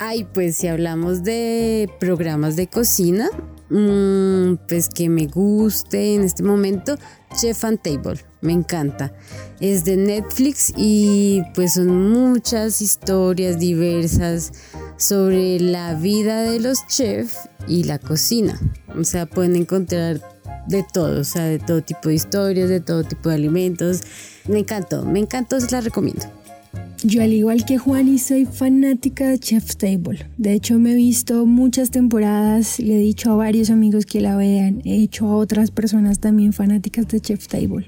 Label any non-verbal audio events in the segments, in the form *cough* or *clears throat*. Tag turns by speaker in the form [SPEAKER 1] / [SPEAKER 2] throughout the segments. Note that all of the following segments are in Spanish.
[SPEAKER 1] Ay, pues si hablamos de programas de cocina, mmm, pues que me guste en este momento, Chef and Table, me encanta. Es de Netflix y pues son muchas historias diversas sobre la vida de los chefs y la cocina. O sea, pueden encontrar de todo, o sea, de todo tipo de historias, de todo tipo de alimentos. Me encantó, me encantó, se la recomiendo.
[SPEAKER 2] Yo al igual que Juan y soy fanática de Chef's Table. De hecho me he visto muchas temporadas, le he dicho a varios amigos que la vean, he hecho a otras personas también fanáticas de Chef's Table.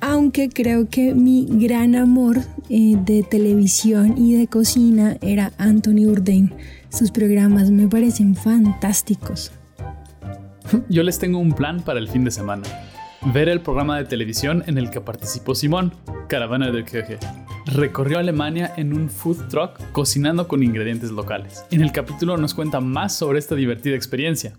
[SPEAKER 2] Aunque creo que mi gran amor eh, de televisión y de cocina era Anthony Bourdain. Sus programas me parecen fantásticos. *laughs*
[SPEAKER 3] Yo les tengo un plan para el fin de semana. Ver el programa de televisión en el que participó Simón, Caravana de Köche recorrió Alemania en un food truck cocinando con ingredientes locales. En el capítulo nos cuenta más sobre esta divertida experiencia.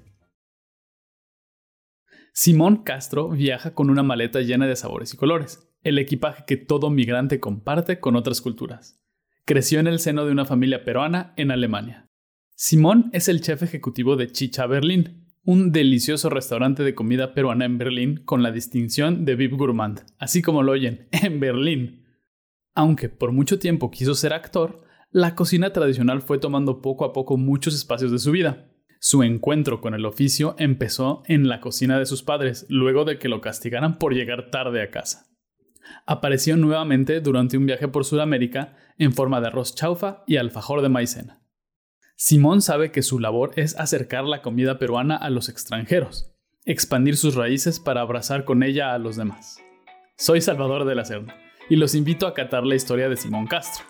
[SPEAKER 3] Simón Castro viaja con una maleta llena de sabores y colores, el equipaje que todo migrante comparte con otras culturas. Creció en el seno de una familia peruana en Alemania. Simón es el chef ejecutivo de Chicha Berlín, un delicioso restaurante de comida peruana en Berlín con la distinción de VIP Gourmand, así como lo oyen, en Berlín. Aunque por mucho tiempo quiso ser actor, la cocina tradicional fue tomando poco a poco muchos espacios de su vida. Su encuentro con el oficio empezó en la cocina de sus padres, luego de que lo castigaran por llegar tarde a casa. Apareció nuevamente durante un viaje por Sudamérica en forma de arroz chaufa y alfajor de maicena. Simón sabe que su labor es acercar la comida peruana a los extranjeros, expandir sus raíces para abrazar con ella a los demás. Soy Salvador de la Serna y los invito a catar la historia de Simón Castro.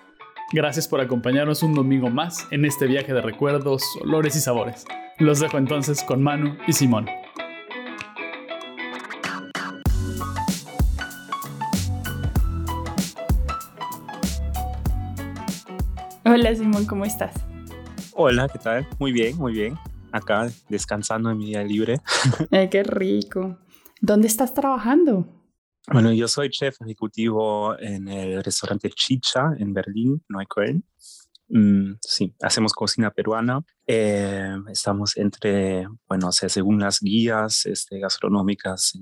[SPEAKER 3] Gracias por acompañarnos un domingo más en este viaje de recuerdos, olores y sabores. Los dejo entonces con Manu y Simón.
[SPEAKER 4] Hola Simón, ¿cómo estás?
[SPEAKER 5] Hola, ¿qué tal? Muy bien, muy bien. Acá descansando en mi día libre. *laughs*
[SPEAKER 4] Ay, qué rico. ¿Dónde estás trabajando?
[SPEAKER 5] Bueno, yo soy chef ejecutivo en el restaurante Chicha en Berlín, Neukölln. Mm, sí, hacemos cocina peruana. Eh, estamos entre, bueno, o sea, según las guías este, gastronómicas,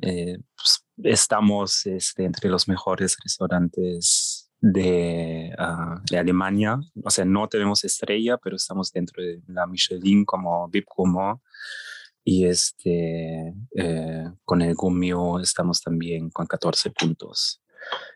[SPEAKER 5] eh, pues, estamos este, entre los mejores restaurantes de, uh, de, Alemania. O sea, no tenemos estrella, pero estamos dentro de la Michelin como VIP Gourmand y este, eh, con el Gumio estamos también con 14 puntos.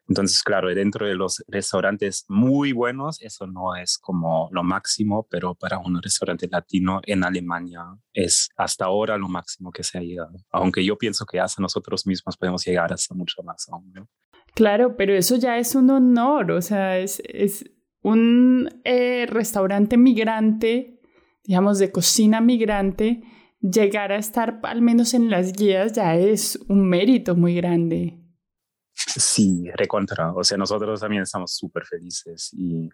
[SPEAKER 5] Entonces, claro, dentro de los restaurantes muy buenos, eso no es como lo máximo, pero para un restaurante latino en Alemania es hasta ahora lo máximo que se ha llegado. Aunque yo pienso que hasta nosotros mismos podemos llegar hasta mucho más aún.
[SPEAKER 4] Claro, pero eso ya es un honor, o sea, es, es un eh, restaurante migrante, digamos, de cocina migrante llegar a estar al menos en las guías ya es un mérito muy grande.
[SPEAKER 5] Sí, recontra. O sea, nosotros también estamos súper felices y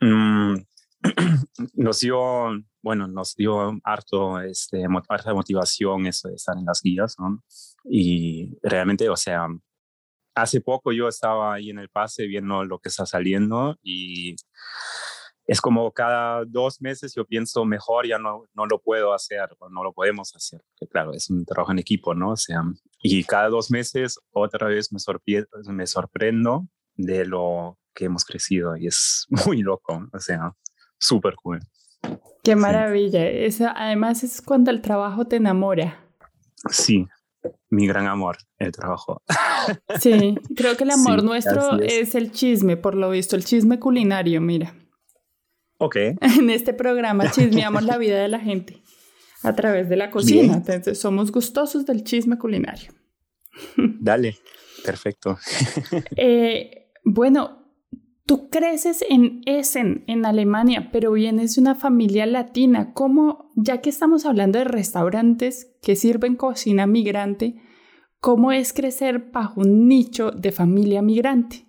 [SPEAKER 5] mm, *clears throat* nos dio, bueno, nos dio harto, este, harta motivación eso de estar en las guías, ¿no? Y realmente, o sea, hace poco yo estaba ahí en el pase viendo lo que está saliendo y es como cada dos meses yo pienso mejor, ya no, no lo puedo hacer o no lo podemos hacer. Que claro, es un trabajo en equipo, ¿no? O sea, y cada dos meses otra vez me, me sorprendo de lo que hemos crecido y es *laughs* muy loco, o sea, súper cool.
[SPEAKER 4] Qué maravilla. además es cuando el trabajo te enamora.
[SPEAKER 5] Sí, mi gran amor, el trabajo.
[SPEAKER 4] Sí, *laughs* creo que el amor nuestro es el chisme, por lo visto, el chisme culinario, mira.
[SPEAKER 5] Ok. *laughs*
[SPEAKER 4] En este programa *laughs* chismeamos la vida de la gente a través de la cocina. Entonces, somos gustosos del chisme culinario. *laughs*
[SPEAKER 5] Dale, perfecto.
[SPEAKER 4] Eh, bueno, tú creces en Essen, en Alemania, pero vienes de una familia latina. ¿Cómo, ya que estamos hablando de restaurantes que sirven cocina migrante, cómo es crecer bajo un nicho de familia migrante?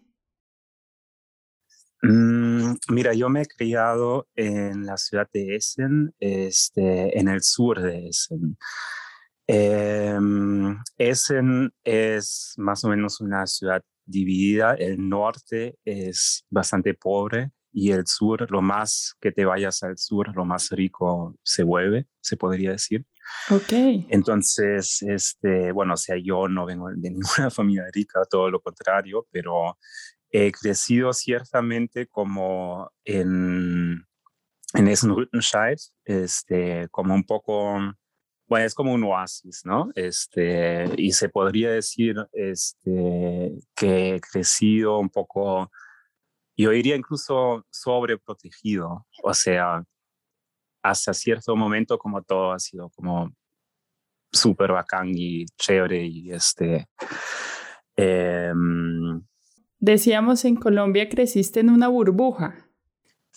[SPEAKER 5] Mm, mira, yo me he criado en la ciudad de Essen, este, en el sur de Essen. Em, Essen es más o menos una ciudad dividida. El norte es bastante pobre y el sur, lo más que te vayas al sur, lo más rico se vuelve, se podría decir.
[SPEAKER 4] Ok.
[SPEAKER 5] Entonces, este, bueno, o sea, yo no vengo de *laughs* ninguna familia rica, todo lo contrario, pero he crecido ciertamente como en, en Essenrüttenscheid, este, como un poco, bueno, es como un oasis, ¿no? Este, y se podría decir este, que he crecido un poco yo diría incluso sobreprotegido, o sea, hasta cierto momento como todo ha sido como súper bacán y chévere y este... Em,
[SPEAKER 4] Decíamos en Colombia creciste en una burbuja.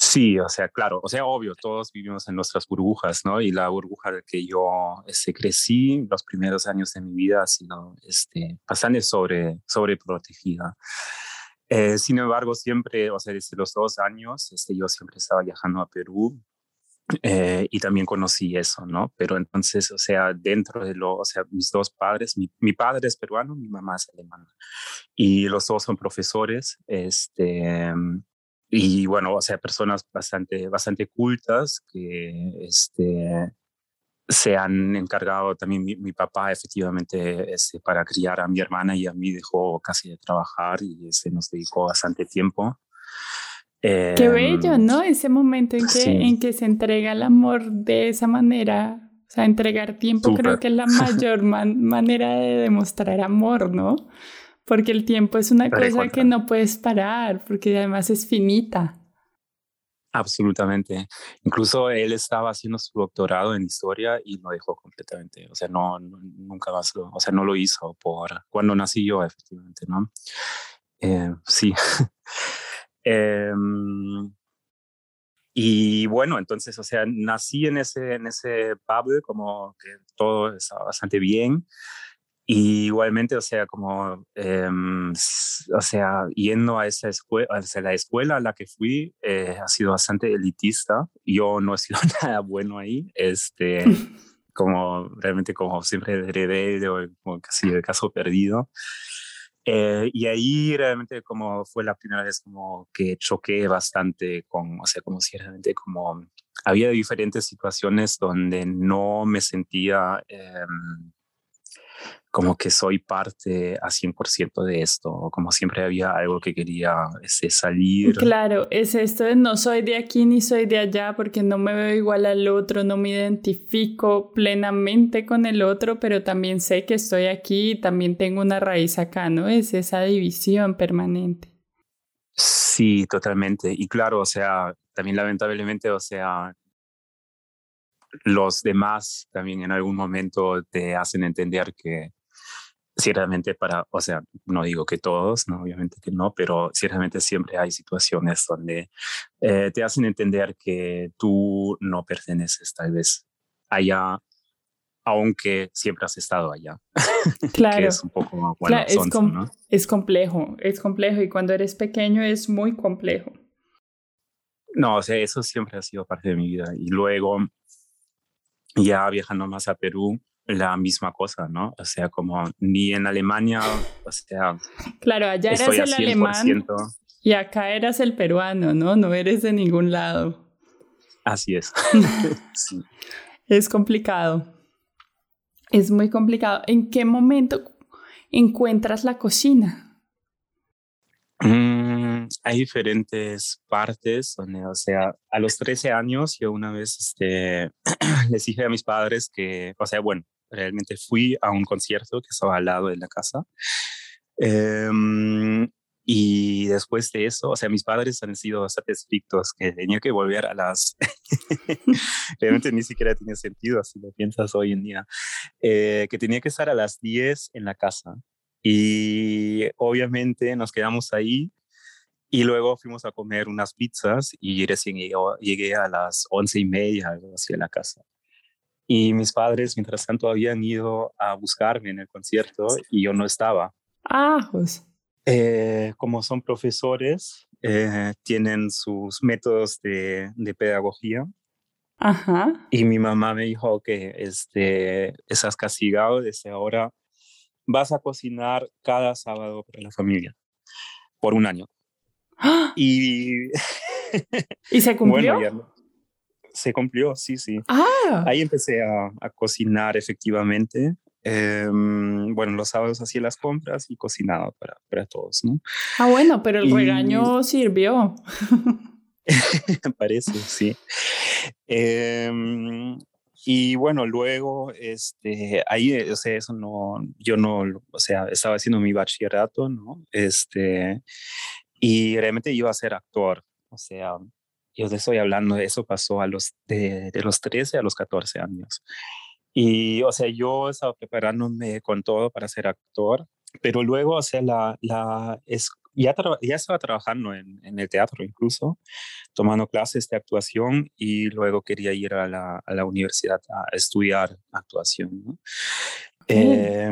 [SPEAKER 5] Sí, o sea, claro, o sea, obvio, todos vivimos en nuestras burbujas, ¿no? Y la burbuja de que yo este, crecí los primeros años de mi vida ha sido este, bastante sobre, sobreprotegida. Eh, sin embargo, siempre, o sea, desde los dos años, este, yo siempre estaba viajando a Perú eh, y también conocí eso, ¿no? Pero entonces, o sea, dentro de lo, o sea, mis dos padres, mi, mi, padre es peruano, mi mamá es alemana, y los dos son profesores, este, y bueno, o sea, personas bastante, bastante cultas que, este, se han encargado también mi, papá efectivamente este, para criar a mi hermana y a mí dejó casi de trabajar y se nos dedicó bastante tiempo.
[SPEAKER 4] Qué bello, em, ¿no? Ese momento en que, en que se entrega el amor de esa manera, o sea, entregar tiempo creo que es la *laughs* mayor manera de demostrar amor, ¿no? Porque el tiempo es una cosa que no puedes parar, porque además es finita.
[SPEAKER 5] Absolutamente. Incluso él estaba haciendo su doctorado en historia y lo dejó completamente. O sea, no, nunca más lo, o sea, no lo hizo por cuando nací yo, efectivamente, ¿no? Eh, sí. *laughs* Em, y bueno, entonces, o sea, nací en ese, en ese pub, como que todo estaba bastante bien. Y igualmente, o sea, como, em, o sea, yendo a esa escuela, a la escuela a la que fui, eh, ha sido bastante elitista. Yo no he sido *laughs* nada bueno ahí, este, *laughs* como realmente como siempre heredé, o como casi el caso perdido. Eh, y ahí realmente como fue la primera vez como que choqué bastante con, o sea, como si realmente como había diferentes situaciones donde no me sentía... Eh, como que soy parte a 100% de esto, o como siempre había algo que quería ese, salir.
[SPEAKER 4] Claro, es esto de no soy de aquí ni soy de allá porque no me veo igual al otro, no me identifico plenamente con el otro, pero también sé que estoy aquí y también tengo una raíz acá, ¿no? Es esa división permanente.
[SPEAKER 5] Sí, totalmente. Y claro, o sea, también lamentablemente, o sea, los demás también en algún momento te hacen entender que ciertamente para, o sea, no digo que todos, ¿no? obviamente que no, pero ciertamente siempre hay situaciones donde eh, te hacen entender que tú no perteneces tal vez allá, aunque siempre has estado allá. *laughs*
[SPEAKER 4] Claro.
[SPEAKER 5] es un poco bueno,
[SPEAKER 4] es, es complejo, es complejo y cuando eres pequeño es muy complejo.
[SPEAKER 5] No, o sea, eso siempre ha sido parte de mi vida. Y luego, ya viajando más a Perú, la misma cosa, ¿no? O sea, como ni en Alemania, o sea...
[SPEAKER 4] Claro, allá eras el alemán y acá eras el peruano, ¿no? No eres de ningún lado.
[SPEAKER 5] Así es. *laughs*
[SPEAKER 4] Es complicado. Es muy complicado. ¿En qué momento encuentras la cocina?
[SPEAKER 5] Mm, hay diferentes partes donde, o sea, a los 13 años yo una vez este, *clears throat* les dije a mis padres que, o sea, bueno, realmente fui a un concierto que estaba al lado de la casa. Em, y después de eso, o sea, mis padres han sido bastante que tenía que volver a las... *laughs* Realmente ni siquiera tiene sentido, si lo piensas hoy en día. Eh, que tenía que estar a las 10 en la casa. Y obviamente nos quedamos ahí y luego fuimos a comer unas pizzas y recién llegué, llegué a las once y media, algo así, a la casa. Y mis padres, mientras tanto, habían ido a buscarme en el concierto y yo no estaba.
[SPEAKER 4] Ah, pues.
[SPEAKER 5] Eh, como son profesores, eh, tienen sus métodos de, de, pedagogía.
[SPEAKER 4] Ajá.
[SPEAKER 5] Y mi mamá me dijo que este, estás castigado desde ahora. Vas a cocinar cada sábado para la familia por un año. ¡Ah! Y *laughs*
[SPEAKER 4] ¿Y se cumplió?
[SPEAKER 5] Se cumplió, sí, sí.
[SPEAKER 4] Ah.
[SPEAKER 5] Ahí empecé a, a cocinar efectivamente. Em, bueno, los sábados hacía las compras y cocinaba para, para todos, ¿no?
[SPEAKER 4] Ah, bueno, pero el regaño sirvió. *laughs* *laughs*
[SPEAKER 5] Parece, sí. Em, y bueno, luego, este, ahí, o sea, eso no, yo no, o sea, estaba haciendo mi bachillerato, ¿no? Este, y realmente iba a ser actor, o sea, yo te estoy hablando, de eso pasó a los, de, de los 13 a los 14 años. Y, o sea, yo estaba preparándome con todo para ser actor, pero luego, o sea, la, la, es, ya, ya estaba trabajando en, en, el teatro incluso, tomando clases de actuación y luego quería ir a la, a la universidad a estudiar actuación. ¿no? Eh,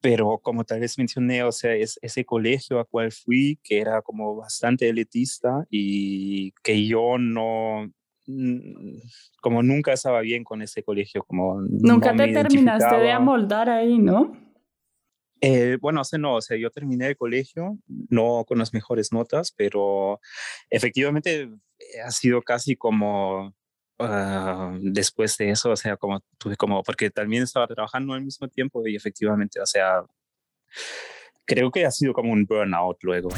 [SPEAKER 5] pero como tal vez mencioné, o sea, es ese colegio a cual fui, que era como bastante elitista y que yo no, como nunca estaba bien con ese colegio, como...
[SPEAKER 4] Nunca te terminaste de amoldar ahí, ¿no?
[SPEAKER 5] Eh, bueno, o sea, no, o sea, yo terminé el colegio, no con las mejores notas, pero efectivamente ha sido casi como uh, después de eso, o sea, como tuve como, porque también estaba trabajando al mismo tiempo y efectivamente, o sea, creo que ha sido como un burnout luego.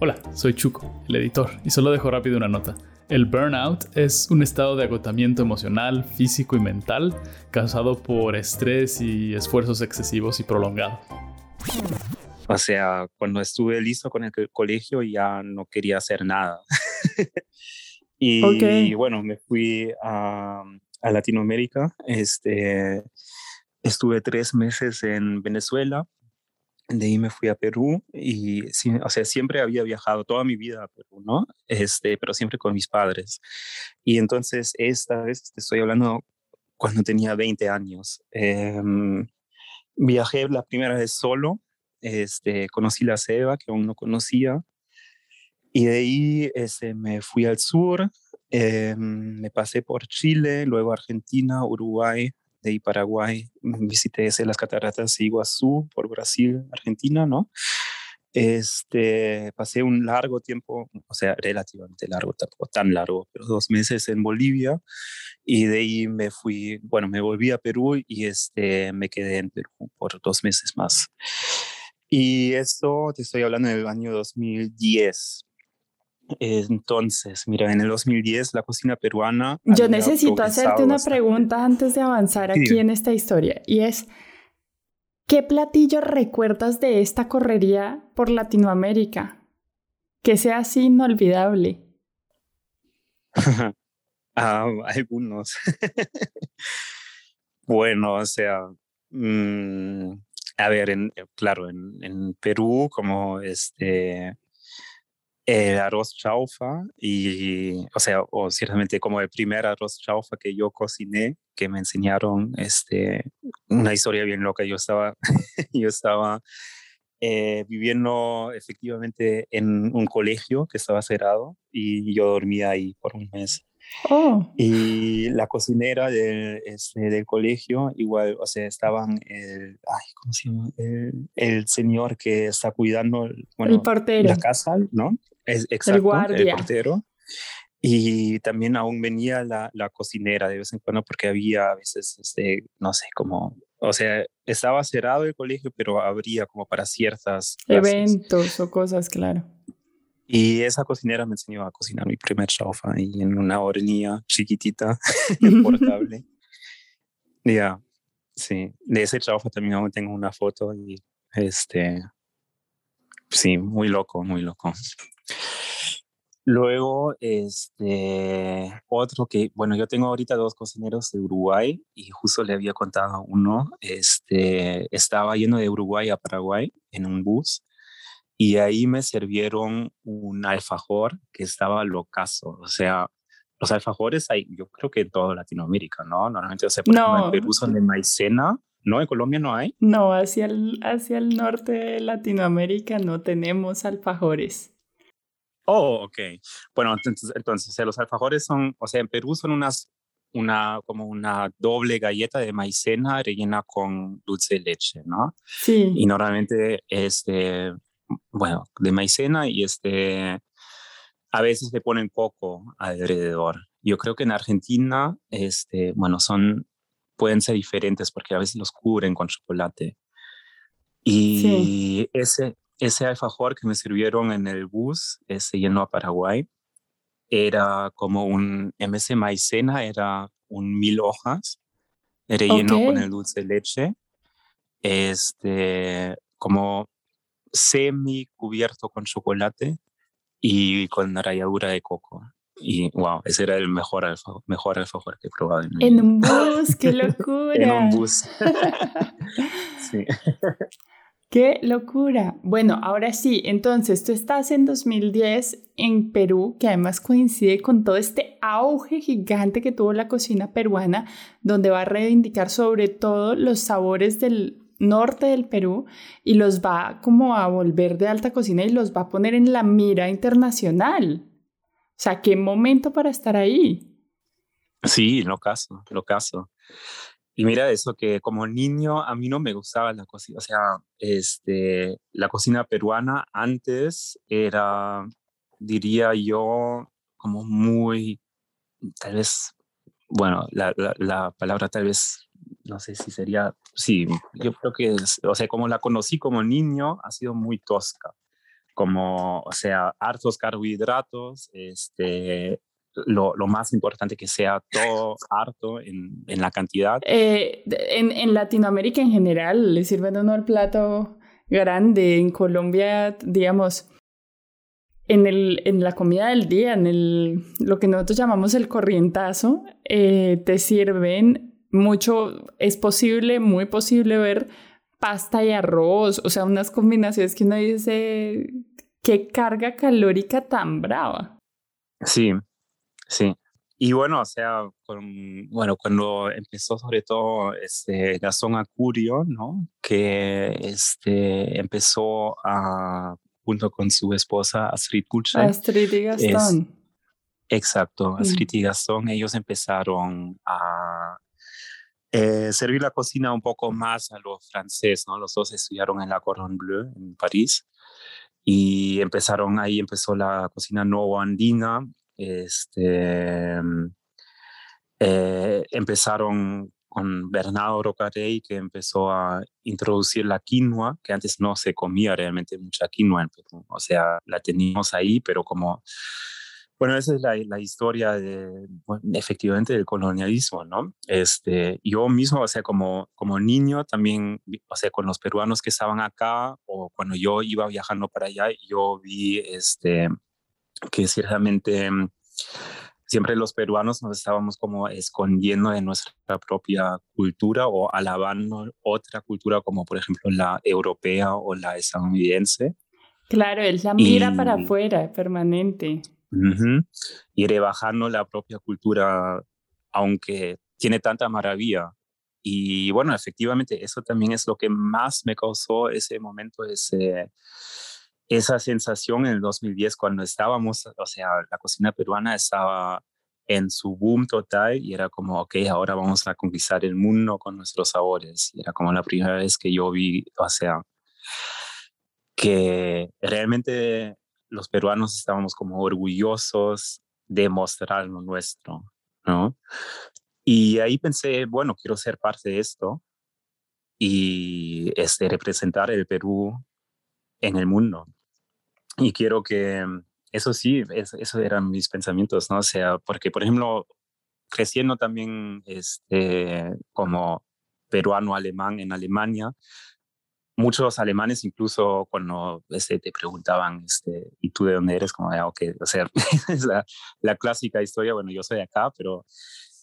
[SPEAKER 3] Hola, soy Chuco, el editor, y solo dejo rápido una nota. El burnout es un estado de agotamiento emocional, físico y mental causado por estrés y esfuerzos excesivos y prolongados.
[SPEAKER 5] O sea, cuando estuve listo con el colegio ya no quería hacer nada. *laughs* y, bueno, me fui a, a, Latinoamérica. Este, estuve tres meses en Venezuela de ahí me fui a Perú y, o sea, siempre había viajado toda mi vida a Perú, ¿no? Este, pero siempre con mis padres. Y entonces esta vez te estoy hablando cuando tenía 20 años. Eh, viajé la primera vez solo, este, conocí la Ceba, que aún no conocía, y de ahí este, me fui al sur, eh, me pasé por Chile, luego Argentina, Uruguay, de ahí Paraguay, visité las cataratas Iguazú por Brasil, Argentina, ¿no? Este, pasé un largo tiempo, o sea, relativamente largo, tampoco tan largo, pero dos meses en Bolivia y de ahí me fui, bueno, me volví a Perú y este, me quedé en Perú por dos meses más. Y esto te estoy hablando del año 2010. Entonces, mira, en el 2010 la cocina peruana...
[SPEAKER 4] Yo necesito hacerte una pregunta antes de avanzar aquí en esta historia y es, ¿qué platillo recuerdas de esta correría por Latinoamérica? Que sea así inolvidable. *laughs*
[SPEAKER 5] ah, algunos. *laughs* bueno, o sea, mm, a ver, en, claro, en, en Perú como este el arroz chaufa y, o sea, o ciertamente como el primer arroz chaufa que yo cociné, que me enseñaron, este, una historia bien loca. Yo estaba, *laughs* yo estaba eh, viviendo efectivamente en un colegio que estaba cerrado y yo dormía ahí por un mes.
[SPEAKER 4] Oh.
[SPEAKER 5] Y la cocinera del, este, del colegio, igual, o sea, estaban el, ay, ¿cómo se llama? El, el señor que está cuidando bueno,
[SPEAKER 4] el
[SPEAKER 5] la casa, ¿no? Es, exacto, el guardia. El portero. Y también aún venía la, la, cocinera de vez en cuando porque había a veces, este, no sé, como, o sea, estaba cerrado el colegio, pero habría como para ciertas...
[SPEAKER 4] Eventos o cosas, claro.
[SPEAKER 5] Y esa cocinera me enseñó a cocinar mi primer chaufa ahí en una hornilla chiquitita, *laughs* *laughs* portable. Ya, sí. De ese chaufa también aún tengo una foto y este, sí, muy loco, muy loco. Luego, este, otro que, bueno, yo tengo ahorita dos cocineros de Uruguay y justo le había contado a uno, este, estaba yendo de Uruguay a Paraguay en un bus y ahí me sirvieron un alfajor que estaba locazo, o sea, los alfajores hay, yo creo que en toda Latinoamérica, ¿no? Normalmente, o sea, por no. en Perú son de maicena, ¿no? En Colombia no hay.
[SPEAKER 4] No, hacia el, hacia el norte de Latinoamérica no tenemos alfajores.
[SPEAKER 5] Oh, ok. Bueno, entonces, entonces los alfajores son, o sea, en Perú son unas, una, como una doble galleta de maicena rellena con dulce de leche, ¿no?
[SPEAKER 4] Sí.
[SPEAKER 5] Y normalmente, este, bueno, de maicena y este, a veces le ponen coco alrededor. Yo creo que en Argentina, este, bueno, son, pueden ser diferentes porque a veces los cubren con chocolate. Y ese, ese alfajor que me sirvieron en el bus, ese lleno a Paraguay, era como un MS maicena, era un mil hojas, relleno lleno con el dulce de leche, este, como semi cubierto con chocolate y con ralladura de coco. Y wow, ese era el mejor alfajor, mejor alfajor que he probado en
[SPEAKER 4] En un bus, qué locura. *laughs*
[SPEAKER 5] en un bus. *laughs* sí. *laughs*
[SPEAKER 4] ¡Qué locura! Bueno, ahora sí, entonces tú estás en 2010 en Perú, que además coincide con todo este auge gigante que tuvo la cocina peruana, donde va a reivindicar sobre todo los sabores del norte del Perú y los va como a volver de alta cocina y los va a poner en la mira internacional. O sea, qué momento para estar ahí.
[SPEAKER 5] Sí, lo caso, lo caso. Y mira eso que como niño a mí no me gustaba la cocina, o sea, este, la cocina peruana antes era, diría yo, como muy, tal vez, bueno, la, la, palabra tal vez, no sé si sería, sí, yo creo que, es, o sea, como la conocí como niño, ha sido muy tosca como, o sea, hartos carbohidratos, este, lo, lo, más importante que sea todo harto en, en la cantidad.
[SPEAKER 4] Eh, en, en, Latinoamérica en general le sirven uno el plato grande. En Colombia, digamos, en, el, en la comida del día, en el, lo que nosotros llamamos el corrientazo, eh, te sirven mucho, es posible, muy posible ver pasta y arroz, o sea, unas combinaciones que uno dice, qué carga calórica tan brava.
[SPEAKER 5] Sí, Sí. Y bueno, o sea, con, bueno, cuando empezó sobre todo este, zona Curio, ¿no? Que este, empezó a, junto con su esposa Astrid Kuche.
[SPEAKER 4] Astrid y Gastón.
[SPEAKER 5] exacto, mm. Astrid y Gastón, ellos empezaron a eh, servir la cocina un poco más a los franceses, ¿no? Los dos estudiaron en la Cordon Bleu, en París, y empezaron, ahí empezó la cocina nuevo andina, este, eh, empezaron con Bernardo Rocarey, que empezó a introducir la quinoa, que antes no se comía realmente mucha quinoa O sea, la teníamos ahí, pero como, bueno, esa es la, historia efectivamente del colonialismo, ¿no? Este, yo mismo, o sea, como, como niño también, o sea, con los peruanos que estaban acá, o cuando yo iba viajando para allá, yo vi, este, que ciertamente mm, siempre los peruanos nos estábamos como escondiendo de nuestra propia cultura o alabando otra cultura como por ejemplo la europea o la estadounidense.
[SPEAKER 4] Claro, él la mira para afuera, permanente.
[SPEAKER 5] y rebajando la propia cultura, aunque tiene tanta maravilla. Y bueno, efectivamente, eso también es lo que más me causó ese momento, ese esa sensación en el 2010 cuando estábamos, o sea, la cocina peruana estaba en su boom total y era como, ok, ahora vamos a conquistar el mundo con nuestros sabores. Era como la primera vez que yo vi, o sea, que realmente los peruanos estábamos como orgullosos de mostrar lo nuestro, ¿no? Y ahí pensé, bueno, quiero ser parte de esto y este, representar el Perú en el mundo. Y quiero que, mm, eso sí, eso eran mis pensamientos, ¿no? O sea, porque, por ejemplo, creciendo también este, como peruano-alemán en Alemania, muchos alemanes incluso cuando este, te preguntaban, este, ¿y tú de dónde eres? Como, ah, ok, o sea, *laughs* es la, la, clásica historia, bueno, yo soy de acá, pero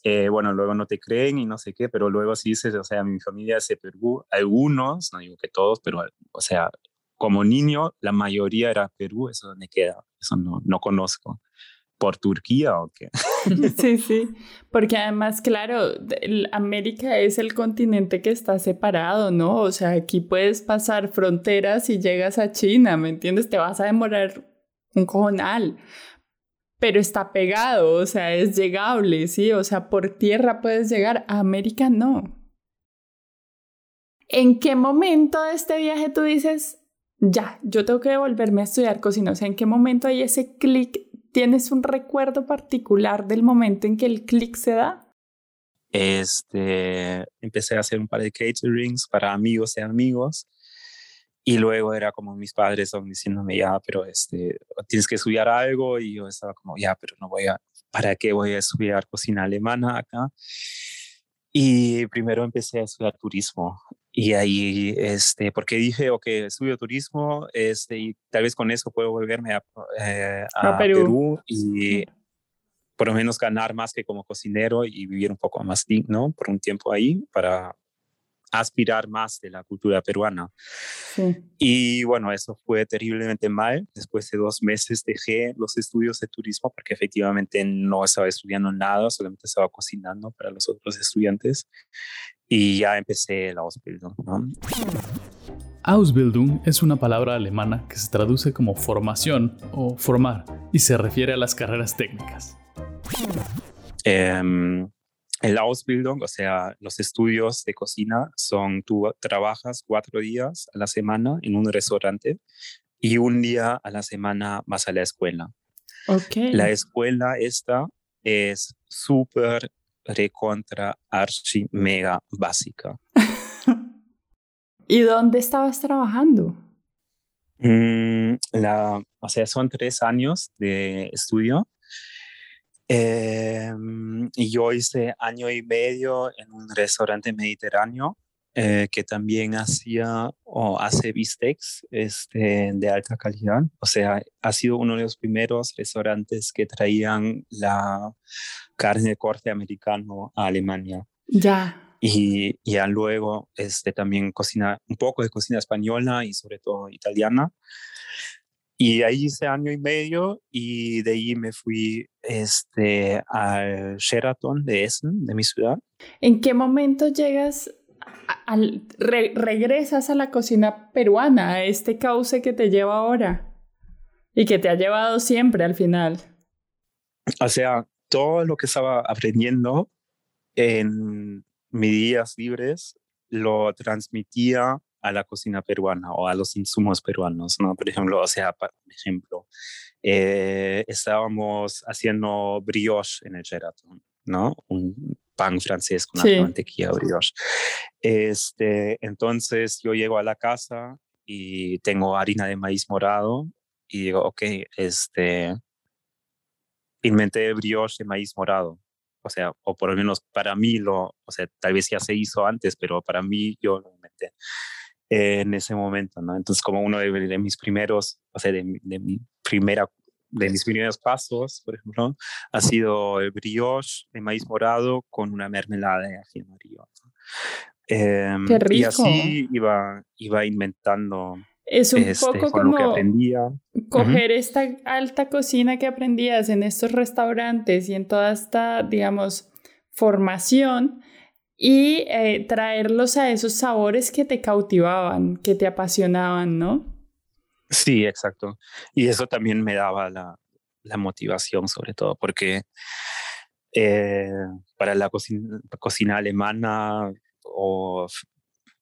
[SPEAKER 5] eh, bueno, luego no te creen y no sé qué, pero luego sí dices, o sea, mi familia es de Perú, algunos, no digo que todos, pero, o sea, como niño, la mayoría era Perú, eso donde queda, eso no, no conozco. ¿Por Turquía o qué? *laughs*
[SPEAKER 4] Sí, sí, *laughs* porque además, claro, América es el continente que está separado, ¿no? O sea, aquí puedes pasar fronteras y llegas a China, ¿me entiendes? Te vas a demorar un cojonal, pero está pegado, o sea, es llegable, ¿sí? O sea, por tierra puedes llegar, a América no. ¿En qué momento de este viaje tú dices, ya, yo tengo que volverme a estudiar cocina. O sea, ¿en qué momento hay ese clic ¿tienes un recuerdo particular del momento en que el clic se da?
[SPEAKER 5] Este, empecé a hacer un par de caterings para amigos y amigos. Y luego era como mis padres son diciéndome, ya, pero este, tienes que estudiar algo. Y yo estaba como, ya, pero no voy a, ¿para qué voy a estudiar cocina alemana acá? Y primero empecé a estudiar turismo. Y ahí, este, porque dije, ok, estudio turismo, este, y tal vez con eso puedo volverme a, eh, a, Perú. y por lo menos ganar más que como cocinero y vivir un poco más digno por un tiempo ahí para aspirar más de la cultura peruana. Y bueno, eso fue terriblemente mal. Después de dos meses dejé los estudios de turismo porque efectivamente no estaba estudiando nada, solamente estaba cocinando para los otros estudiantes y ya empecé la Ausbildung.
[SPEAKER 3] Ausbildung es una palabra alemana que se traduce como formación o formar y se refiere a las carreras técnicas.
[SPEAKER 5] Eh, el Ausbildung, o sea, los estudios de cocina, son tú trabajas cuatro días a la semana en un restaurante y un día a la semana vas a la escuela.
[SPEAKER 4] Okay.
[SPEAKER 5] La escuela esta es súper recontra archi mega básica. *laughs*
[SPEAKER 4] ¿Y dónde estabas trabajando?
[SPEAKER 5] Mm, la, o sea, son tres años de estudio Em, y yo hice año y medio en un restaurante mediterráneo eh, que también hacía o hace bistecs este, de alta calidad. O sea, ha sido uno de los primeros restaurantes que traían la carne de corte americano a Alemania.
[SPEAKER 4] Ya.
[SPEAKER 5] Y ya luego este, también cocina, un poco de cocina española y sobre todo italiana. Y ahí hice año y medio y de ahí me fui este, al Sheraton de Essen, de mi ciudad.
[SPEAKER 4] ¿En qué momento llegas, al, regresas a la cocina peruana, a este cauce que te lleva ahora y que te ha llevado siempre al final?
[SPEAKER 5] O sea, todo lo que estaba aprendiendo en mis días libres lo transmitía a la cocina peruana o a los insumos peruanos, ¿no? Por ejemplo, o sea, por ejemplo, eh, estábamos haciendo brioche en el Sheraton, ¿no? Pan francés con sí. mantequilla brioche. Este, entonces yo llego a la casa y tengo harina de maíz morado y digo, ok, este, inventé brioche de maíz morado. O sea, o por lo menos para mí lo, o sea, tal vez ya se hizo antes, pero para mí yo lo inventé en ese momento, ¿no? Entonces, como uno de, mis primeros, o sea, de, mi primera, de mis primeros pasos, por ejemplo, ha sido el brioche de maíz morado con una mermelada de ají amarillo.
[SPEAKER 4] Em, Qué rico.
[SPEAKER 5] Y así iba, iba inventando.
[SPEAKER 4] Es un este, poco como
[SPEAKER 5] que aprendía.
[SPEAKER 4] coger esta alta cocina que aprendías en estos restaurantes y en toda esta, digamos, formación y eh, traerlos a esos sabores que te cautivaban, que te apasionaban, ¿no?
[SPEAKER 5] Sí, exacto. Y eso también me daba la, motivación, sobre todo, porque eh, para la cocina, cocina alemana o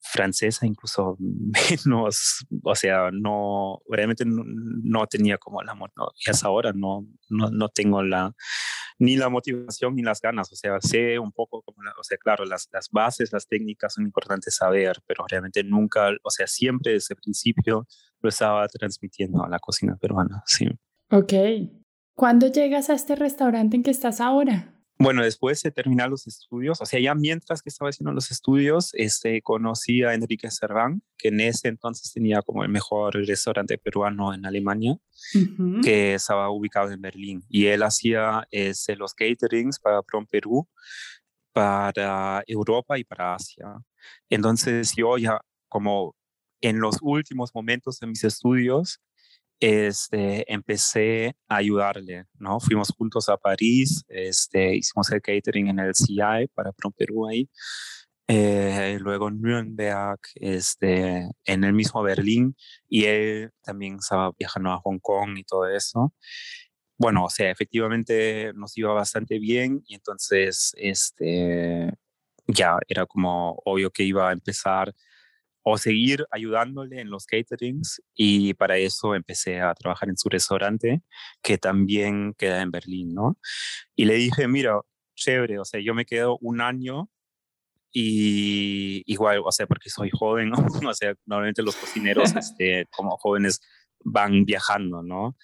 [SPEAKER 5] francesa incluso *laughs* menos, o sea, no, realmente no, tenía como la, no, y hasta ahora no, no, no tengo la, ni la motivación ni las ganas. O sea, sé un poco como, o sea, claro, las, las bases, las técnicas son importantes saber, pero realmente nunca, o sea, siempre desde el principio lo estaba transmitiendo a la cocina peruana, sí.
[SPEAKER 4] Ok. ¿Cuándo llegas a este restaurante en que estás ahora?
[SPEAKER 5] Bueno, después de terminar los estudios, o sea, ya mientras que estaba haciendo los estudios, este, conocí a Enrique Serván, que en ese entonces tenía como el mejor restaurante peruano en Alemania, que estaba ubicado en Berlín. Y él hacía este, los caterings para Prom Perú, para Europa y para Asia. Entonces yo ya como en los últimos momentos de mis estudios, este, empecé a ayudarle, ¿no? Fuimos juntos a París, este, hicimos el catering en el CI para Prom Perú ahí, eh, luego en Nuremberg, este, en el mismo Berlín, y él también estaba viajando a Hong Kong y todo eso. Bueno, o sea, efectivamente nos iba bastante bien y entonces, este, ya era como obvio que iba a empezar o seguir ayudándole en los caterings y para eso empecé a trabajar en su restaurante que también queda en Berlín, ¿no? Y le dije, mira, chévere, o sea, yo me quedo un año y igual, o sea, porque soy joven, ¿no? *laughs* o sea, normalmente los cocineros *laughs* este, como jóvenes van viajando, ¿no?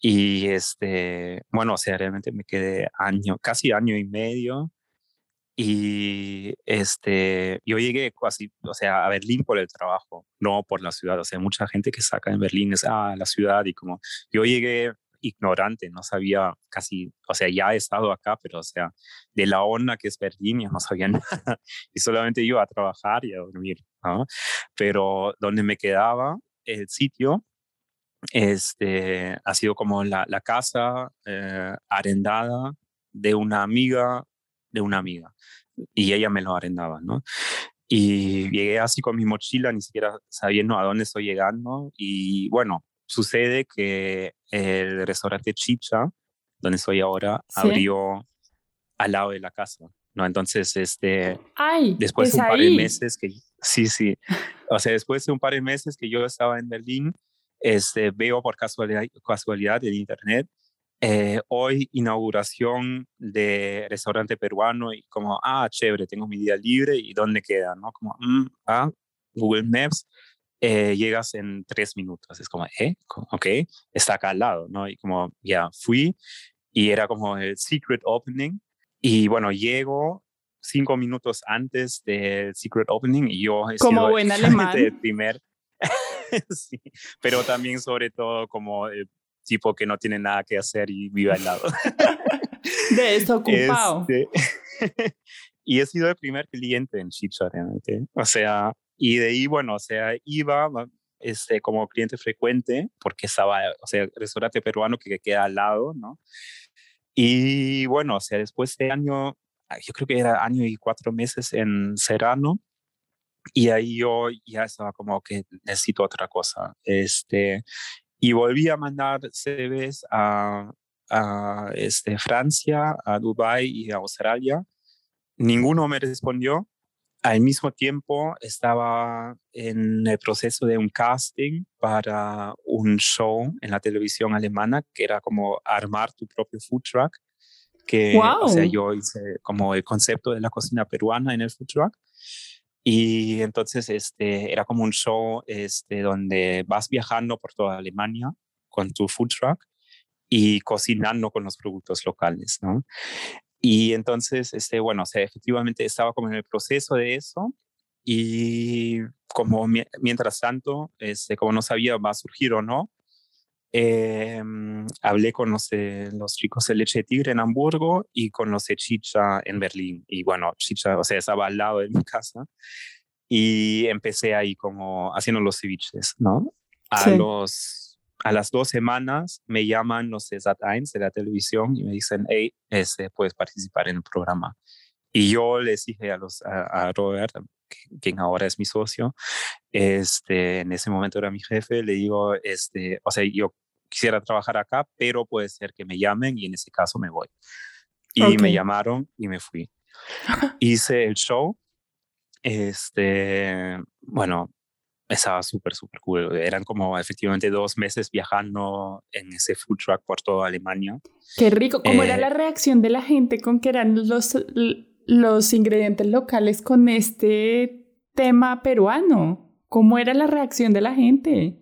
[SPEAKER 5] Y este, bueno, o sea, realmente me quedé año, casi año y medio y este, yo llegué casi, o sea, a Berlín por el trabajo, no por la ciudad. O sea, mucha gente que saca en Berlín es, ah, la ciudad y como, yo llegué ignorante, no sabía casi, o sea, ya he estado acá, pero o sea, de la onda que es Berlín ya no sabía *laughs* nada y solamente iba a trabajar y a dormir. Pero donde me quedaba, el sitio, este, ha sido como la, la casa eh, arrendada de una amiga de una amiga y ella me lo arrendaba, ¿no? Y llegué así con mi mochila, ni siquiera sabiendo a dónde estoy llegando. Y bueno, sucede que el restaurante Chicha, donde estoy ahora, abrió al lado de la casa, ¿no? Entonces, este,
[SPEAKER 4] Ay,
[SPEAKER 5] después de un par de meses que, sí, sí, o sea, después de un par de meses que yo estaba en Berlín, este, veo por casualidad, casualidad en internet eh, hoy inauguración de restaurante peruano y como, ah, chévere, tengo mi día libre y dónde queda, ¿no? Como, mm, ah, Google Maps, eh, llegas en tres minutos. Es como, eh, ok, está acá al lado, ¿no? Y como, ya fui y era como el secret opening y bueno, llego cinco minutos antes del secret opening y yo
[SPEAKER 4] como buen *laughs* alemán
[SPEAKER 5] el primer *laughs* sí, pero también sobre todo como tipo que no tiene nada que hacer y vive al lado. *laughs*
[SPEAKER 4] De desocupado. Este, *laughs*
[SPEAKER 5] y he sido el primer cliente en Chicha realmente. O sea, y de ahí, bueno, o sea, iba este, como cliente frecuente porque estaba, o sea, el restaurante peruano que queda al lado, ¿no? Y bueno, o sea, después de año, yo creo que era año y cuatro meses en Serrano, y ahí yo ya estaba como que necesito otra cosa. Este, y volví a mandar CVs a, a este, Francia, a Dubái y a Australia. Ninguno me respondió. Al mismo tiempo estaba en el proceso de un casting para un show en la televisión alemana que era como armar tu propio food truck. Que, o sea, yo hice como el concepto de la cocina peruana en el food truck. Y entonces este, era como un show este, donde vas viajando por toda Alemania con tu food truck y cocinando con los productos locales, ¿no? Y entonces, este, bueno, o sea, efectivamente estaba como en el proceso de eso y como mientras tanto, este, como no sabía va a surgir o no, eh, hablé con los, los chicos de Leche de Tigre en Hamburgo y con los de Chicha en Berlín. Y bueno, Chicha, o sea, estaba al lado de mi casa. Y empecé ahí como haciendo los ceviches, ¿no? A, los, a las dos semanas me llaman los de Sat1 de la televisión y me dicen, hey, este, puedes participar en el programa. Y yo les dije a, los, a, a Robert, quien ahora es mi socio, este, en ese momento era mi jefe, le digo, este, o sea, yo quisiera trabajar acá, pero puede ser que me llamen y en ese caso me voy. Y me llamaron y me fui. *laughs* Hice el show. Este, bueno, estaba súper, súper cool. Eran como efectivamente dos meses viajando en ese food truck por toda Alemania.
[SPEAKER 4] Qué rico. ¿Cómo era eh, la reacción de la gente con que eran los, los ingredientes locales con este tema peruano? ¿Cómo era la reacción de la gente?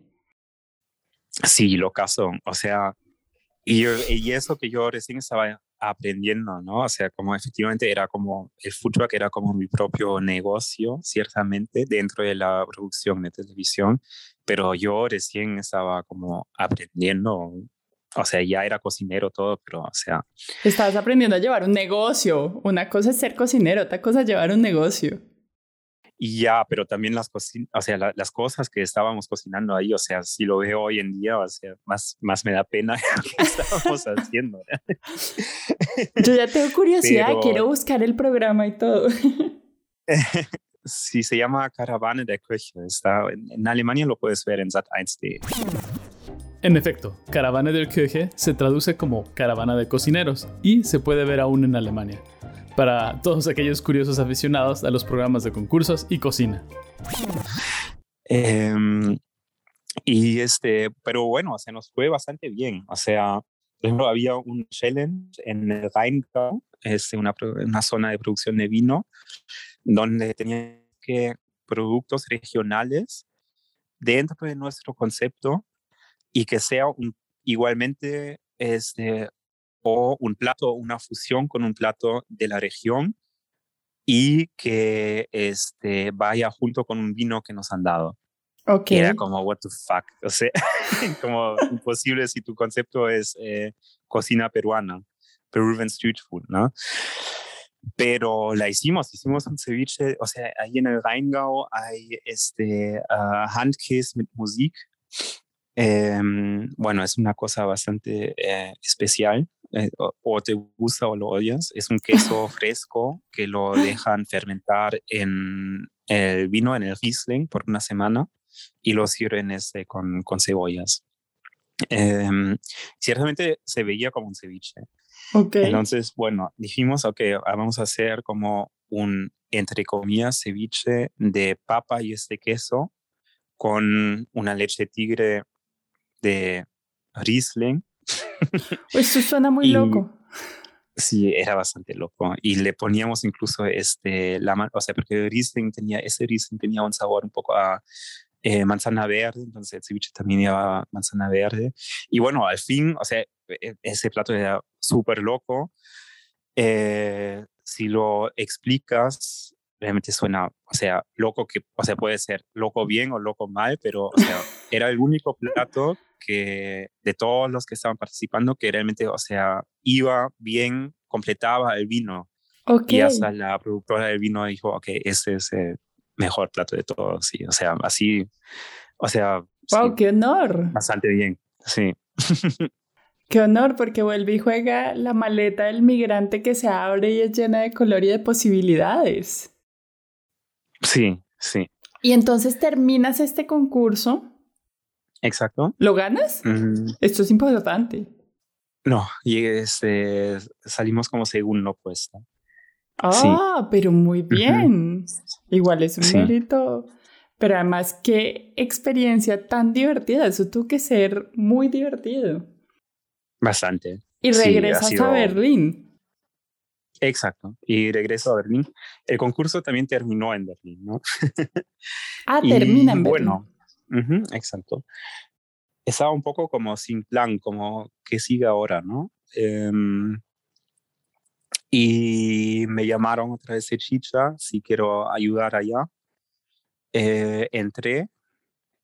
[SPEAKER 5] Sí, lo caso. O sea, y, y eso que yo recién estaba aprendiendo, ¿no? O sea, como efectivamente era como, el truck era como mi propio negocio, ciertamente, dentro de la producción de televisión, pero yo recién estaba como aprendiendo, o sea, ya era cocinero todo, pero, o sea...
[SPEAKER 4] Estabas aprendiendo a llevar un negocio, una cosa es ser cocinero, otra cosa es llevar un negocio.
[SPEAKER 5] Y ya, pero también las, o sea, las cosas que estábamos cocinando ahí, o sea, si lo veo hoy en día, o sea, más, más me da pena *laughs* que estábamos haciendo.
[SPEAKER 4] Yo ya tengo curiosidad, quiero buscar el programa y todo. *laughs*
[SPEAKER 5] sí, se llama Caravana de Küche. Está, en Alemania lo puedes ver en Sat1.de.
[SPEAKER 3] En efecto, Caravana der Küche se traduce como Caravana de Cocineros y se puede ver aún en Alemania para todos aquellos curiosos aficionados a los programas de concursos y cocina.
[SPEAKER 5] Em, y este, pero bueno, se nos fue bastante bien. O sea, por ejemplo, había un challenge en el Rheingau, es una, una zona de producción de vino, donde tenía que productos regionales dentro de nuestro concepto y que sea un, igualmente este, o un plato, una fusión con un plato de la región y que este, vaya junto con un vino que nos han dado.
[SPEAKER 4] Okay.
[SPEAKER 5] Era como, what the fuck, o sea, *laughs* como imposible si tu concepto es eh, cocina peruana, Peruvian street food, ¿no? Pero la hicimos, hicimos un ceviche, o sea, ahí en el Rheingau hay este uh, Handkäse mit Musik. Eh, bueno, es una cosa bastante eh, especial. Eh, o, o, te gusta o lo odias. Es un queso *laughs* fresco que lo dejan fermentar en el vino, en el Riesling, por una semana y lo sirven este, con, con cebollas. Em, ciertamente se veía como un ceviche.
[SPEAKER 4] Okay.
[SPEAKER 5] Entonces, bueno, dijimos, ok, vamos a hacer como un, entre comillas, ceviche de papa y este queso con una leche tigre de Riesling. *laughs*
[SPEAKER 4] Eso suena muy
[SPEAKER 5] Y-
[SPEAKER 4] loco.
[SPEAKER 5] Sí, era bastante loco. Y le poníamos incluso este, la, o sea, porque el Riesling tenía, ese Riesling tenía un sabor un poco a eh, manzana verde, entonces el ceviche también llevaba manzana verde. Y bueno, al fin, o sea, e- ese plato era súper loco. Eh, si lo explicas, realmente suena, o sea, loco que, o sea, puede ser loco bien o loco mal, pero, o sea, *laughs* era el único plato que de todos los que estaban participando que realmente, o sea, iba bien, completaba el vino.
[SPEAKER 4] Ok.
[SPEAKER 5] Y hasta la productora del vino dijo, ok, este es el mejor plato de todos. Sí, o sea, así, o sea, sí,
[SPEAKER 4] Wow, qué honor.
[SPEAKER 5] bastante bien. Sí, *laughs*
[SPEAKER 4] Qué honor, porque vuelve y juega la maleta del migrante que se abre y es llena de color y de posibilidades.
[SPEAKER 5] Sí, sí,
[SPEAKER 4] Y entonces terminas este concurso,
[SPEAKER 5] exacto.
[SPEAKER 4] ¿lo ganas? Esto es importante.
[SPEAKER 5] no, y este, salimos como segundo puesto.
[SPEAKER 4] Ah, pero muy bien. Igual es un
[SPEAKER 5] Sí.
[SPEAKER 4] mérito. Pero además, qué experiencia tan divertida. Eso tuvo que ser muy divertido.
[SPEAKER 5] Bastante.
[SPEAKER 4] Y
[SPEAKER 5] Sí,
[SPEAKER 4] regresas
[SPEAKER 5] sido-
[SPEAKER 4] a Berlín.
[SPEAKER 5] Exacto. Y regreso a Berlín. El concurso también terminó en Berlín, ¿no? *laughs*
[SPEAKER 4] Ah,
[SPEAKER 5] Y
[SPEAKER 4] termina en Berlín.
[SPEAKER 5] Bueno, exacto. Estaba un poco como sin plan, como que sigue ahora, ¿no? Em, y me llamaron otra vez de Chicha si quiero ayudar allá. Eh, entré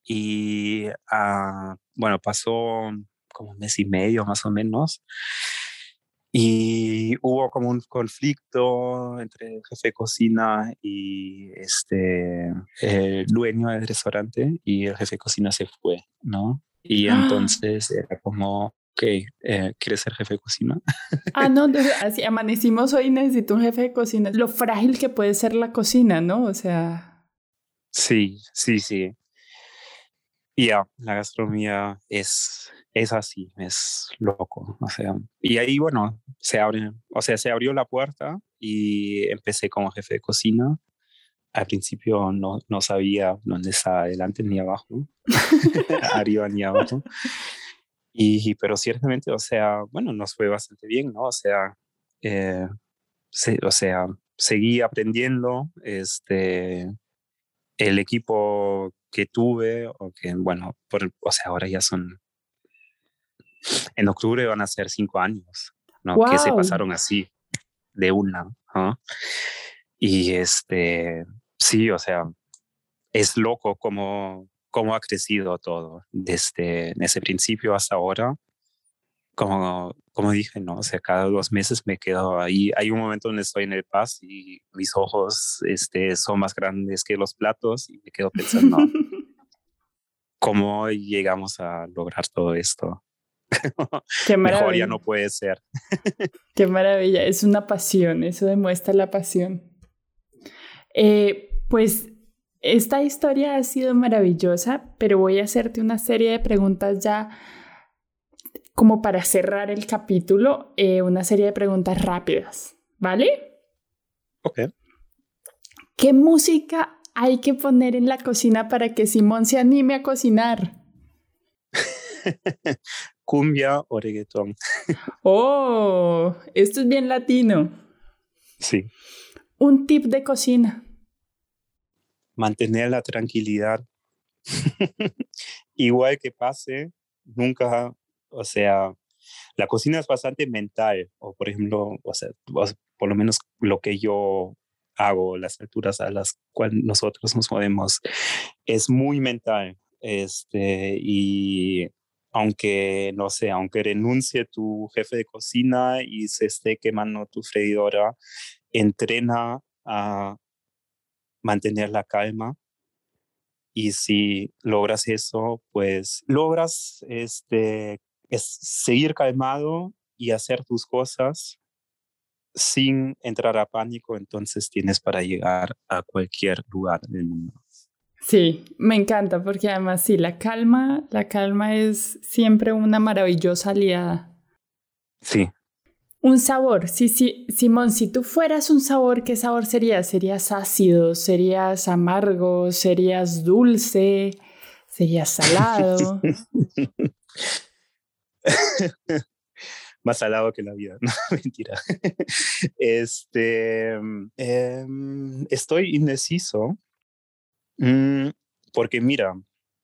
[SPEAKER 5] y ah, bueno, pasó como un mes y medio más o menos. Y hubo como un conflicto entre el jefe de cocina y este, el dueño del restaurante y el jefe de cocina se fue, ¿no? Y
[SPEAKER 4] Ah.
[SPEAKER 5] entonces era como, ok, eh, ¿quieres ser jefe de cocina?
[SPEAKER 4] Ah, no, *laughs* así amanecimos hoy, necesito un jefe de cocina. Lo frágil que puede ser la cocina, ¿no? O sea,
[SPEAKER 5] Sí, sí, sí. Ya, la gastronomía es, es así, es loco. O sea, y ahí, bueno, se abre, o sea, se abrió la puerta y empecé como jefe de cocina. Al principio no, no sabía dónde estaba adelante ni abajo, *laughs* arriba ni abajo. Y, pero ciertamente, o sea, bueno, nos fue bastante bien, ¿no? O sea, eh, se- o sea, seguí aprendiendo, este, el equipo que tuve, o que, bueno, por, o sea, ahora ya son, en octubre van a ser cinco años, ¿no? Que se pasaron así, de una, ¿no? Y este, sí, o sea, es loco cómo, cómo ha crecido todo desde ese principio hasta ahora. Como, como dije, ¿no? O sea, cada dos meses me quedo ahí. Hay un momento donde estoy en el paz y mis ojos este, son más grandes que los platos y me quedo pensando, *laughs* ¿cómo llegamos a lograr todo esto? *laughs*
[SPEAKER 4] qué
[SPEAKER 5] Mejor
[SPEAKER 4] maravilla.
[SPEAKER 5] ya no puede ser. *laughs*
[SPEAKER 4] Qué maravilla, es una pasión, eso demuestra la pasión. Eh, pues esta historia ha sido maravillosa, pero voy a hacerte una serie de preguntas ya como para cerrar el capítulo, eh, una serie de preguntas rápidas, ¿vale?
[SPEAKER 5] Ok.
[SPEAKER 4] ¿Qué música hay que poner en la cocina para que Simón se anime a cocinar? *laughs*
[SPEAKER 5] Cumbia o reggaetón.
[SPEAKER 4] oh, esto es bien latino.
[SPEAKER 5] Sí.
[SPEAKER 4] Un tip de cocina.
[SPEAKER 5] Mantener la tranquilidad. *laughs* Igual que pase, nunca, o sea, la cocina es bastante mental, o por ejemplo, o sea, por lo menos lo que yo hago, las alturas a las cuales nosotros nos movemos, es muy mental. Este, y aunque, no sé, aunque renuncie tu jefe de cocina y se esté quemando tu freidora, entrena a mantener la calma. Y si logras eso, pues logras este, es seguir calmado y hacer tus cosas sin entrar a pánico, entonces tienes para llegar a cualquier lugar del mundo.
[SPEAKER 4] Sí, me encanta porque además sí, la calma, la calma es siempre una maravillosa aliada.
[SPEAKER 5] Sí.
[SPEAKER 4] Un sabor, sí, sí, Simón, si tú fueras un sabor, ¿qué sabor serías? ¿Serías ácido? ¿Serías amargo? ¿Serías dulce? ¿Serías salado? *laughs*
[SPEAKER 5] más salado que la vida, *laughs* no, mentira. *laughs* Este, em, estoy indeciso mm, porque mira,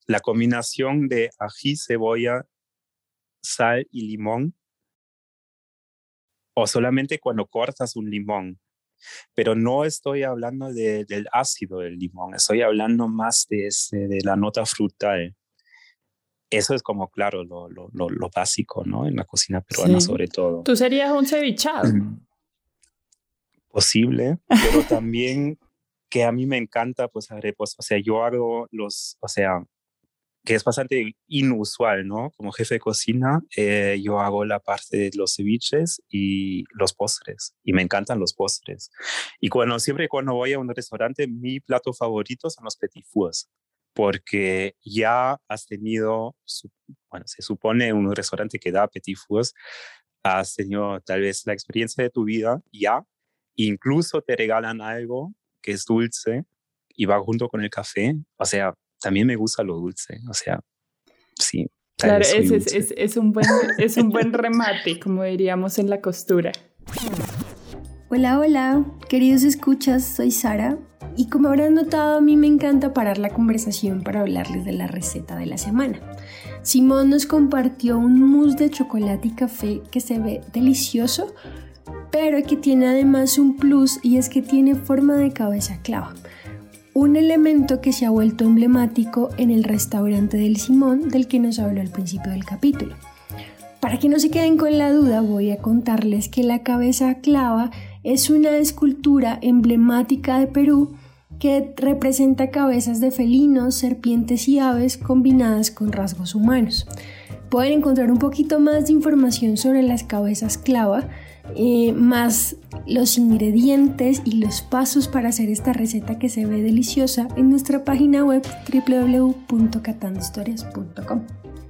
[SPEAKER 5] la combinación de ají, cebolla, sal y limón, o solamente cuando cortas un limón, pero no estoy hablando del ácido del limón, estoy hablando más de, de la nota frutal eso es como, claro, lo, lo, lo, básico, ¿no? En la cocina peruana sobre todo.
[SPEAKER 4] Tú serías un cevichado. *clears throat*
[SPEAKER 5] Posible, pero también que a mí me encanta, pues, pues, o sea, yo hago los, o sea, que es bastante inusual, ¿no? Como jefe de cocina, eh, yo hago la parte de los ceviches y los postres, y me encantan los postres. Y cuando, siempre cuando voy a un restaurante, mi plato favorito son los petit porque ya has tenido, bueno, se supone un restaurante que da petit has tenido tal vez la experiencia de tu vida ya, incluso te regalan algo que es dulce y va junto con el café, o sea, también me gusta lo dulce, o sea, sí.
[SPEAKER 4] Claro, es, es, es, un buen, *laughs* es un buen remate, como diríamos en la costura.
[SPEAKER 2] Hola, hola, queridos escuchas, soy Sara y como habrán notado, a mí me encanta parar la conversación para hablarles de la receta de la semana. Simón nos compartió un mousse de chocolate y café que se ve delicioso, pero que tiene además un plus y es que tiene forma de cabeza clava. Un elemento que se ha vuelto emblemático en el restaurante del Simón del que nos habló al principio del capítulo. Para que no se queden con la duda, voy a contarles que la cabeza clava es una escultura emblemática de Perú que representa cabezas de felinos, serpientes y aves combinadas con rasgos humanos. Pueden encontrar un poquito más de información sobre las cabezas clava, eh, más los ingredientes y los pasos para hacer esta receta que se ve deliciosa en nuestra página web www.catandohistorias.com.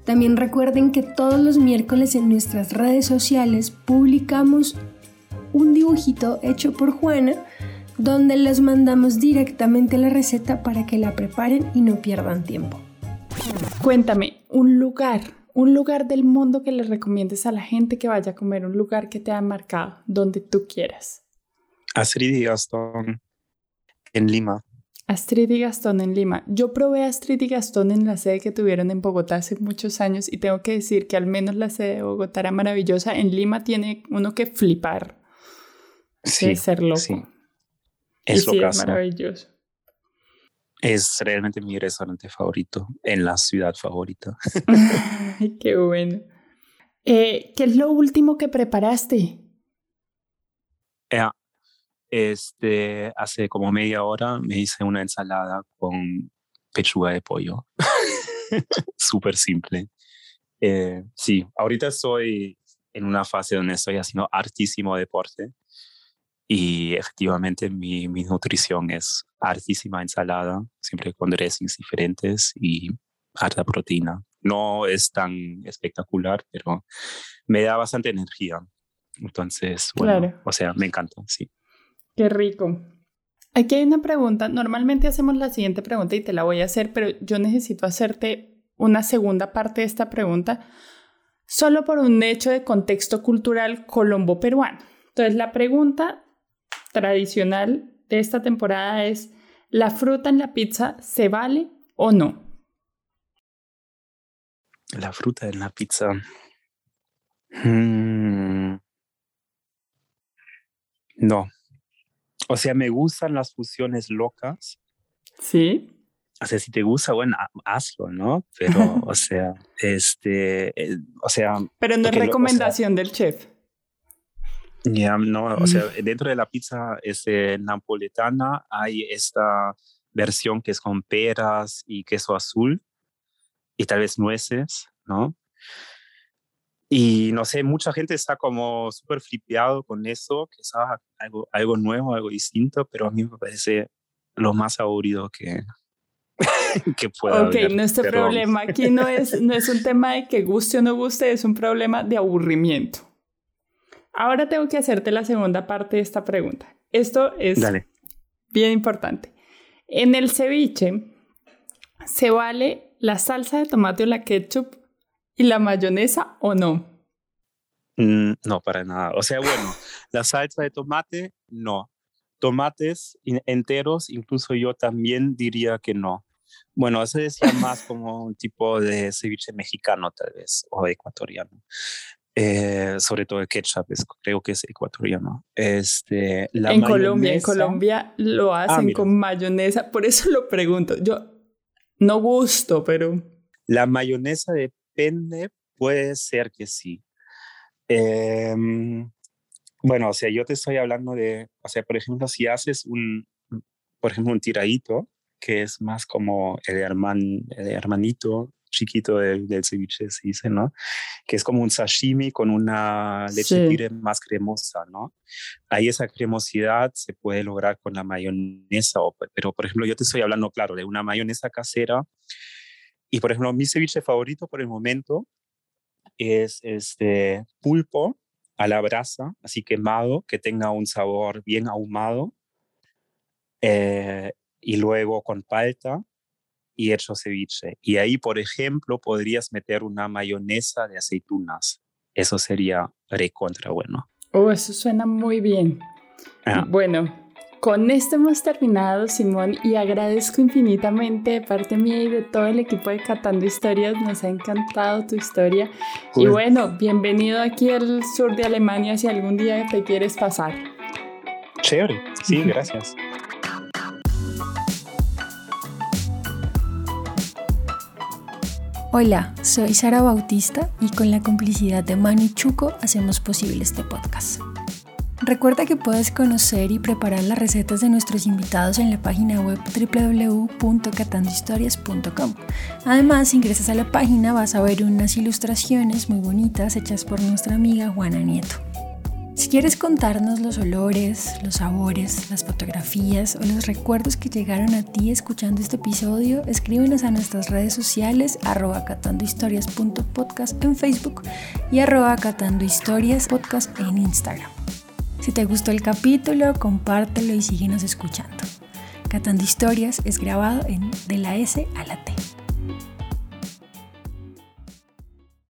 [SPEAKER 2] También recuerden que todos los miércoles en nuestras redes sociales publicamos un dibujito hecho por Juana donde les mandamos directamente la receta para que la preparen y no pierdan tiempo.
[SPEAKER 4] Cuéntame, un lugar, un lugar del mundo que le recomiendes a la gente que vaya a comer, un lugar que te ha marcado, donde tú quieras.
[SPEAKER 5] Astrid y Gastón en Lima.
[SPEAKER 4] Astrid y Gastón en Lima. Yo probé Astrid y Gastón en la sede que tuvieron en Bogotá hace muchos años y tengo que decir que al menos la sede de Bogotá era maravillosa. En Lima tiene uno que flipar. Sí, ser loco. Sí.
[SPEAKER 5] Es
[SPEAKER 4] sí, es maravilloso.
[SPEAKER 5] Es realmente mi restaurante favorito, en la ciudad favorita. *laughs* *laughs*
[SPEAKER 4] qué bueno. Eh, ¿Qué es lo último que preparaste?
[SPEAKER 5] Eh, este, hace como media hora me hice una ensalada con pechuga de pollo. *laughs* Súper simple. Eh, sí, ahorita estoy en una fase donde estoy haciendo hartísimo deporte y efectivamente mi, mi nutrición es hartísima ensalada, siempre con dressings diferentes y harta proteína. No es tan espectacular, pero me da bastante energía. Entonces, bueno, o sea, me encanta, sí.
[SPEAKER 4] Qué rico. Aquí hay una pregunta. Normalmente hacemos la siguiente pregunta y te la voy a hacer, pero yo necesito hacerte una segunda parte de esta pregunta solo por un hecho de contexto cultural colombo-peruano. Entonces, la pregunta tradicional de esta temporada es, ¿la fruta en la pizza se vale o no?
[SPEAKER 5] La fruta en la pizza. Mm. No, o sea, me gustan las fusiones locas.
[SPEAKER 4] Sí.
[SPEAKER 5] O sea, si te gusta, bueno, hazlo, ¿no? *laughs* Pero, o sea, este, eh, o sea.
[SPEAKER 4] Pero no es recomendación del chef.
[SPEAKER 5] Ya, no, o sea, mm. dentro de la pizza este, napoletana hay esta versión que es con peras y queso azul y tal vez nueces, ¿no? Y no sé, mucha gente está como súper flipeado con eso, que es ah, algo, algo nuevo, algo distinto, pero a mí me parece lo más aburrido que, *laughs* que pueda
[SPEAKER 4] Ok, nuestro problema aquí no es, no es un tema de que guste o no guste, es un problema de aburrimiento. Ahora tengo que hacerte la segunda parte de esta pregunta. Esto es bien importante. En el ceviche, ¿se vale la salsa de tomate o la ketchup ¿Y la mayonesa o no?
[SPEAKER 5] Mm, no, para nada. O sea, bueno, la salsa de tomate, no. Tomates enteros, incluso yo también diría que no. Bueno, eso decía más como un tipo de ceviche mexicano, tal vez, o ecuatoriano. Eh, sobre todo el ketchup, creo que es ecuatoriano. Este,
[SPEAKER 4] en Colombia, en Colombia lo ah, hacen con mayonesa, por eso lo pregunto. Yo no gusto, pero...
[SPEAKER 5] La mayonesa de depende, puede ser que sí. Em, bueno, o sea, yo te estoy hablando de, o sea, por ejemplo, si haces un, por ejemplo, un tiradito, que es más como el, el hermanito chiquito del, del, ceviche, se dice, ¿no? Que es como un sashimi con una leche tire más cremosa, ¿no? Ahí esa cremosidad se puede lograr con la mayonesa, o, pero por ejemplo, yo te estoy hablando, claro, de una mayonesa casera y por ejemplo, mi ceviche favorito por el momento es este pulpo a la brasa, así quemado, que tenga un sabor bien ahumado. Eh, y luego con palta y hecho ceviche. Y ahí, por ejemplo, podrías meter una mayonesa de aceitunas. Eso sería recontra bueno.
[SPEAKER 4] Oh, eso suena muy bien. Ah. Bueno, con esto hemos terminado, Simón, y agradezco infinitamente de parte mía y de todo el equipo de Catando Historias. Nos ha encantado tu historia. Y bueno, bienvenido aquí al sur de Alemania si algún día te quieres pasar.
[SPEAKER 5] Chévere, sí, *laughs* gracias.
[SPEAKER 2] Hola, soy Sara Bautista y con la complicidad de Manu Chuco hacemos posible este podcast. Recuerda que puedes conocer y preparar las recetas de nuestros invitados en la página web www.catandohistorias.com. Además, si ingresas a la página vas a ver unas ilustraciones muy bonitas hechas por nuestra amiga Juana Nieto. Si quieres contarnos los olores, los sabores, las fotografías o los recuerdos que llegaron a ti escuchando este episodio, escríbenos a nuestras redes sociales arroba catandohistorias.podcast en Facebook y arroba catandohistoriaspodcast en Instagram. Si te gustó el capítulo, compártelo y síguenos escuchando. Catando Historias es grabado en De la S a la T.